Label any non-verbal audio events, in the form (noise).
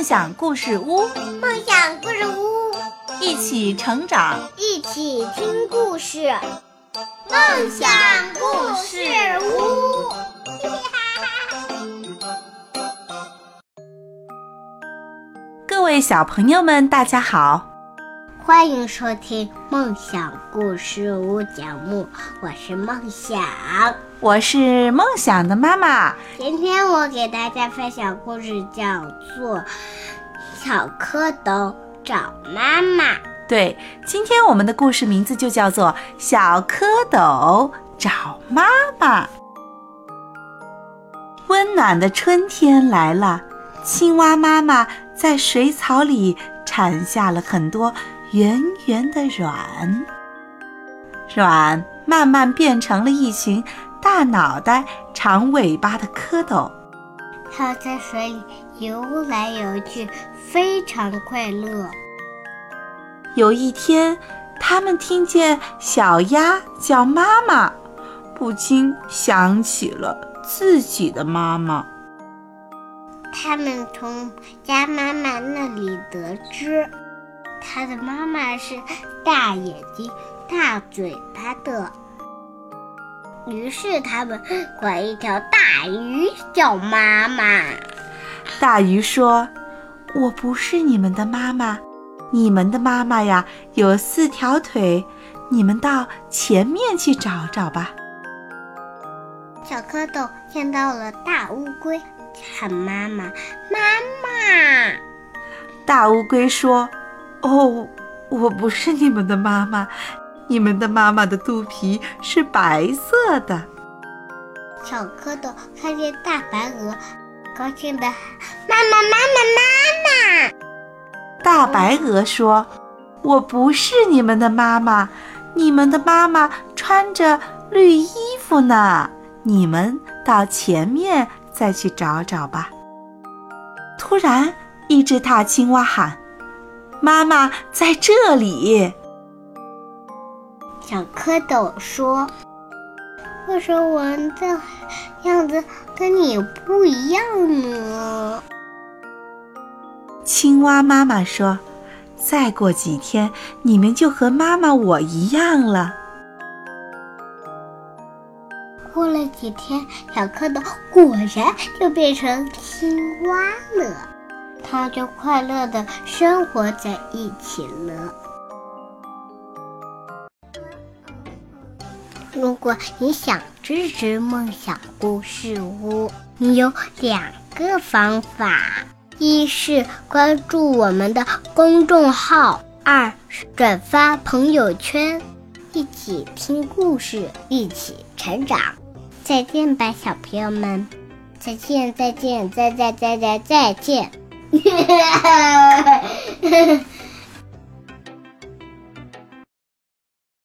梦想故事屋，梦想故事屋，一起成长，一起听故事。梦想故事屋，(laughs) 各位小朋友们，大家好，欢迎收听梦想故事屋节目，我是梦想。我是梦想的妈妈。今天我给大家分享故事，叫做《小蝌蚪找妈妈》。对，今天我们的故事名字就叫做《小蝌蚪找妈妈》。温暖的春天来了，青蛙妈妈在水草里产下了很多圆圆的卵，卵慢慢变成了一群。大脑袋、长尾巴的蝌蚪，它在水里游来游去，非常快乐。有一天，他们听见小鸭叫妈妈，不禁想起了自己的妈妈。他们从鸭妈妈那里得知，它的妈妈是大眼睛、大嘴巴的。于是他们管一条大鱼叫妈妈。大鱼说：“我不是你们的妈妈，你们的妈妈呀有四条腿，你们到前面去找找吧。”小蝌蚪见到了大乌龟，喊妈妈：“妈妈！”大乌龟说：“哦，我不是你们的妈妈。”你们的妈妈的肚皮是白色的。小蝌蚪看见大白鹅，高兴的喊：“妈妈，妈妈，妈妈！”大白鹅说：“我不是你们的妈妈，你们的妈妈穿着绿衣服呢。你们到前面再去找找吧。”突然，一只大青蛙喊：“妈妈在这里！”小蝌蚪说：“为什么我的样子跟你不一样呢？”青蛙妈妈说：“再过几天，你们就和妈妈我一样了。”过了几天，小蝌蚪果然就变成青蛙了，它就快乐的生活在一起了。如果你想支持梦想故事屋，你有两个方法：一是关注我们的公众号，二是转发朋友圈，一起听故事，一起成长。再见吧，小朋友们！再见，再见，再再再再再见！Yeah. (laughs)